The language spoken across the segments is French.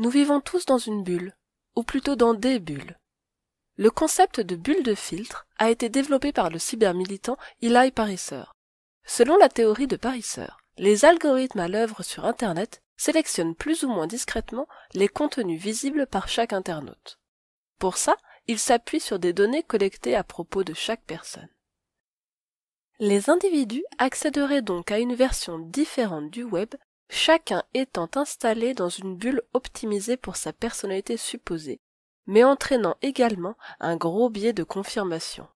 Nous vivons tous dans une bulle, ou plutôt dans des bulles. Le concept de bulle de filtre a été développé par le cybermilitant Eli Pariser. Selon la théorie de Pariser, les algorithmes à l'œuvre sur Internet sélectionnent plus ou moins discrètement les contenus visibles par chaque internaute. Pour ça, ils s'appuient sur des données collectées à propos de chaque personne. Les individus accéderaient donc à une version différente du web, chacun étant installé dans une bulle optimisée pour sa personnalité supposée, mais entraînant également un gros biais de confirmation.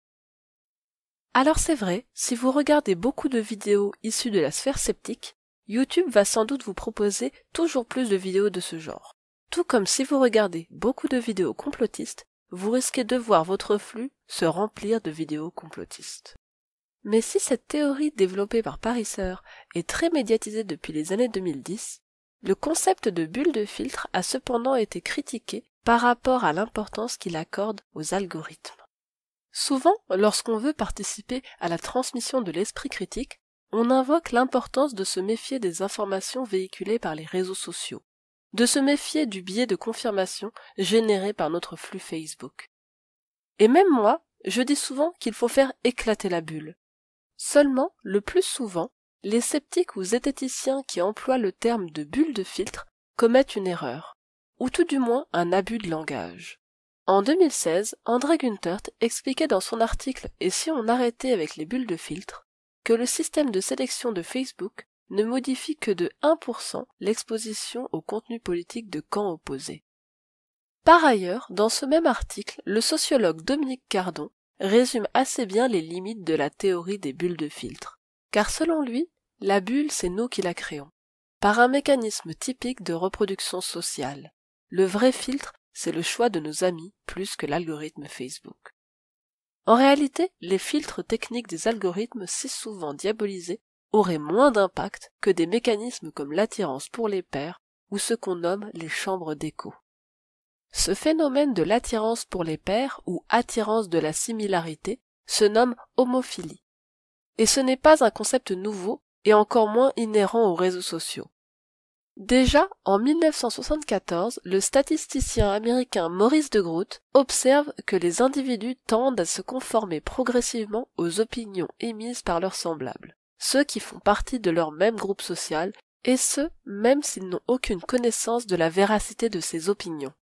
Alors c'est vrai, si vous regardez beaucoup de vidéos issues de la sphère sceptique, YouTube va sans doute vous proposer toujours plus de vidéos de ce genre. Tout comme si vous regardez beaucoup de vidéos complotistes, vous risquez de voir votre flux se remplir de vidéos complotistes. Mais si cette théorie développée par Pariser est très médiatisée depuis les années 2010, le concept de bulle de filtre a cependant été critiqué par rapport à l'importance qu'il accorde aux algorithmes. Souvent, lorsqu'on veut participer à la transmission de l'esprit critique, on invoque l'importance de se méfier des informations véhiculées par les réseaux sociaux, de se méfier du biais de confirmation généré par notre flux Facebook. Et même moi, je dis souvent qu'il faut faire éclater la bulle, Seulement, le plus souvent, les sceptiques ou zététiciens qui emploient le terme de bulle de filtre commettent une erreur, ou tout du moins un abus de langage. En 2016, André Guntert expliquait dans son article Et si on arrêtait avec les bulles de filtre que le système de sélection de Facebook ne modifie que de 1% l'exposition au contenu politique de camps opposés. Par ailleurs, dans ce même article, le sociologue Dominique Cardon résume assez bien les limites de la théorie des bulles de filtre. Car selon lui, la bulle, c'est nous qui la créons, par un mécanisme typique de reproduction sociale. Le vrai filtre, c'est le choix de nos amis plus que l'algorithme Facebook. En réalité, les filtres techniques des algorithmes si souvent diabolisés auraient moins d'impact que des mécanismes comme l'attirance pour les pairs ou ce qu'on nomme les chambres d'écho. Ce phénomène de l'attirance pour les pairs ou attirance de la similarité se nomme homophilie. Et ce n'est pas un concept nouveau et encore moins inhérent aux réseaux sociaux. Déjà, en 1974, le statisticien américain Maurice de Groot observe que les individus tendent à se conformer progressivement aux opinions émises par leurs semblables, ceux qui font partie de leur même groupe social, et ce, même s'ils n'ont aucune connaissance de la véracité de ces opinions.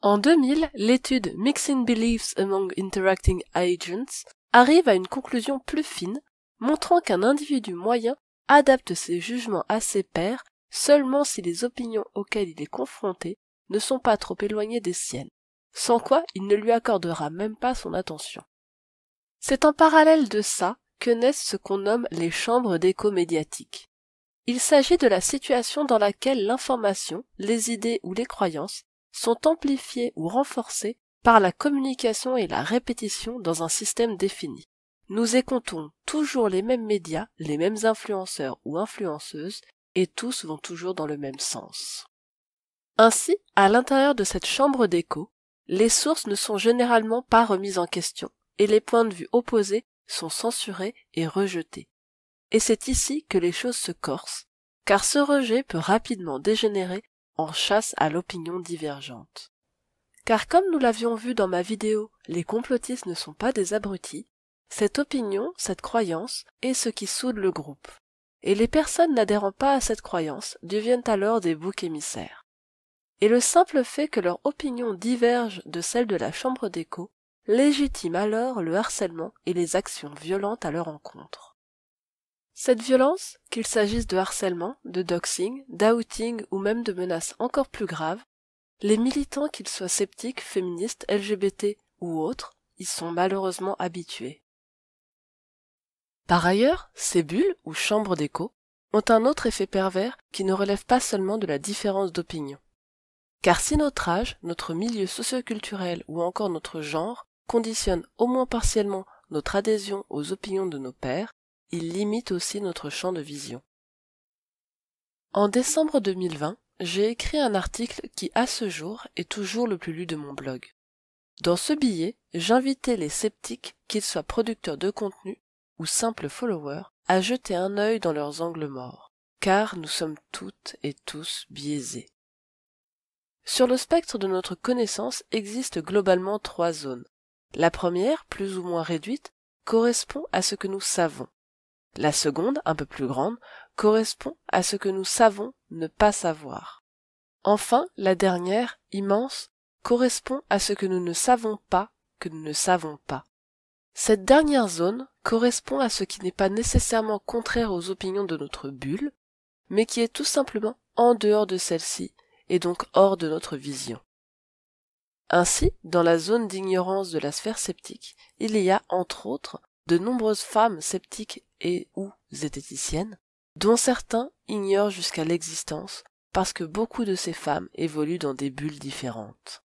En 2000, l'étude Mixing Beliefs Among Interacting Agents arrive à une conclusion plus fine, montrant qu'un individu moyen adapte ses jugements à ses pairs seulement si les opinions auxquelles il est confronté ne sont pas trop éloignées des siennes, sans quoi il ne lui accordera même pas son attention. C'est en parallèle de ça que naissent ce qu'on nomme les chambres d'écho médiatiques. Il s'agit de la situation dans laquelle l'information, les idées ou les croyances sont amplifiés ou renforcés par la communication et la répétition dans un système défini. Nous écoutons toujours les mêmes médias, les mêmes influenceurs ou influenceuses, et tous vont toujours dans le même sens. Ainsi, à l'intérieur de cette chambre d'écho, les sources ne sont généralement pas remises en question, et les points de vue opposés sont censurés et rejetés. Et c'est ici que les choses se corsent, car ce rejet peut rapidement dégénérer en chasse à l'opinion divergente. Car comme nous l'avions vu dans ma vidéo, les complotistes ne sont pas des abrutis, cette opinion, cette croyance, est ce qui soude le groupe. Et les personnes n'adhérant pas à cette croyance deviennent alors des boucs émissaires. Et le simple fait que leur opinion diverge de celle de la chambre d'écho légitime alors le harcèlement et les actions violentes à leur encontre. Cette violence, qu'il s'agisse de harcèlement, de doxing, d'outing ou même de menaces encore plus graves, les militants qu'ils soient sceptiques, féministes, LGBT ou autres, y sont malheureusement habitués. Par ailleurs, ces bulles ou chambres d'écho ont un autre effet pervers qui ne relève pas seulement de la différence d'opinion. Car si notre âge, notre milieu socioculturel ou encore notre genre conditionne au moins partiellement notre adhésion aux opinions de nos pairs, il limite aussi notre champ de vision. En décembre 2020, j'ai écrit un article qui à ce jour est toujours le plus lu de mon blog. Dans ce billet, j'invitais les sceptiques, qu'ils soient producteurs de contenu ou simples followers, à jeter un œil dans leurs angles morts, car nous sommes toutes et tous biaisés. Sur le spectre de notre connaissance existent globalement trois zones. La première, plus ou moins réduite, correspond à ce que nous savons. La seconde, un peu plus grande, correspond à ce que nous savons ne pas savoir. Enfin, la dernière, immense, correspond à ce que nous ne savons pas que nous ne savons pas. Cette dernière zone correspond à ce qui n'est pas nécessairement contraire aux opinions de notre bulle, mais qui est tout simplement en dehors de celle-ci et donc hors de notre vision. Ainsi, dans la zone d'ignorance de la sphère sceptique, il y a, entre autres, de nombreuses femmes sceptiques et ou zététiciennes, dont certains ignorent jusqu'à l'existence parce que beaucoup de ces femmes évoluent dans des bulles différentes.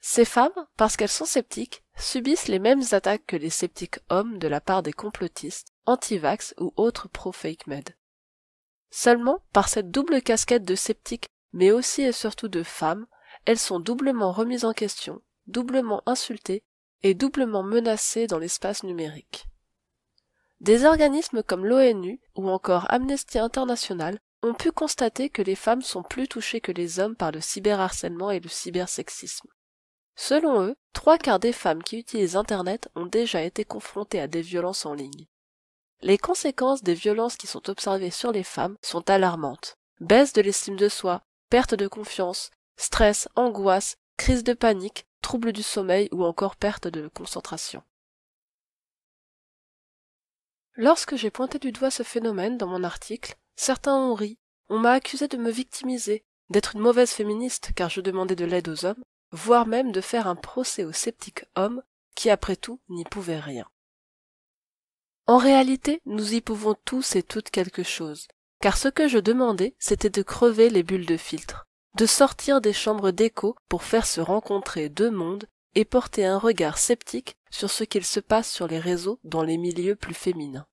Ces femmes, parce qu'elles sont sceptiques, subissent les mêmes attaques que les sceptiques hommes de la part des complotistes, anti-vax ou autres pro-fake med. Seulement, par cette double casquette de sceptiques, mais aussi et surtout de femmes, elles sont doublement remises en question, doublement insultées et doublement menacées dans l'espace numérique. Des organismes comme l'ONU ou encore Amnesty International ont pu constater que les femmes sont plus touchées que les hommes par le cyberharcèlement et le cybersexisme. Selon eux, trois quarts des femmes qui utilisent Internet ont déjà été confrontées à des violences en ligne. Les conséquences des violences qui sont observées sur les femmes sont alarmantes. Baisse de l'estime de soi, perte de confiance, stress, angoisse, crise de panique, troubles du sommeil ou encore perte de concentration. Lorsque j'ai pointé du doigt ce phénomène dans mon article, certains ont ri, on m'a accusé de me victimiser, d'être une mauvaise féministe car je demandais de l'aide aux hommes, voire même de faire un procès aux sceptiques hommes qui après tout n'y pouvaient rien. En réalité, nous y pouvons tous et toutes quelque chose, car ce que je demandais, c'était de crever les bulles de filtre, de sortir des chambres d'écho pour faire se rencontrer deux mondes et porter un regard sceptique sur ce qu'il se passe sur les réseaux dans les milieux plus féminins.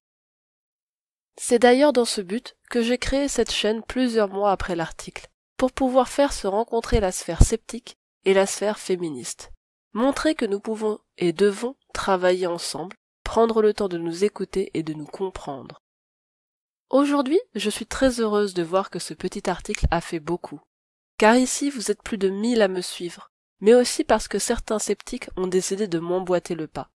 C'est d'ailleurs dans ce but que j'ai créé cette chaîne plusieurs mois après l'article, pour pouvoir faire se rencontrer la sphère sceptique et la sphère féministe. Montrer que nous pouvons et devons travailler ensemble, prendre le temps de nous écouter et de nous comprendre. Aujourd'hui, je suis très heureuse de voir que ce petit article a fait beaucoup. Car ici, vous êtes plus de mille à me suivre, mais aussi parce que certains sceptiques ont décidé de m'emboîter le pas.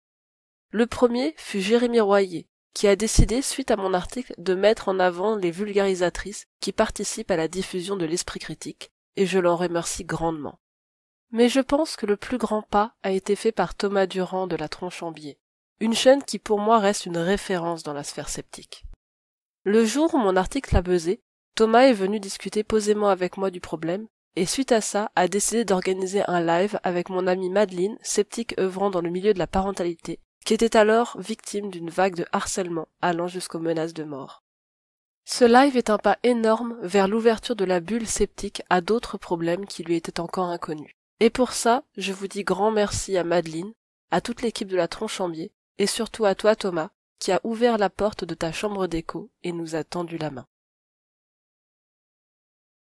Le premier fut Jérémy Royer, qui a décidé, suite à mon article, de mettre en avant les vulgarisatrices qui participent à la diffusion de l'esprit critique, et je l'en remercie grandement. Mais je pense que le plus grand pas a été fait par Thomas Durand de la Tronchambier, une chaîne qui pour moi reste une référence dans la sphère sceptique. Le jour où mon article a buzzé, Thomas est venu discuter posément avec moi du problème, et suite à ça a décidé d'organiser un live avec mon amie Madeleine, sceptique œuvrant dans le milieu de la parentalité, qui était alors victime d'une vague de harcèlement allant jusqu'aux menaces de mort. Ce live est un pas énorme vers l'ouverture de la bulle sceptique à d'autres problèmes qui lui étaient encore inconnus. Et pour ça, je vous dis grand merci à Madeleine, à toute l'équipe de la Tronchambier, et surtout à toi Thomas, qui a ouvert la porte de ta chambre d'écho et nous a tendu la main.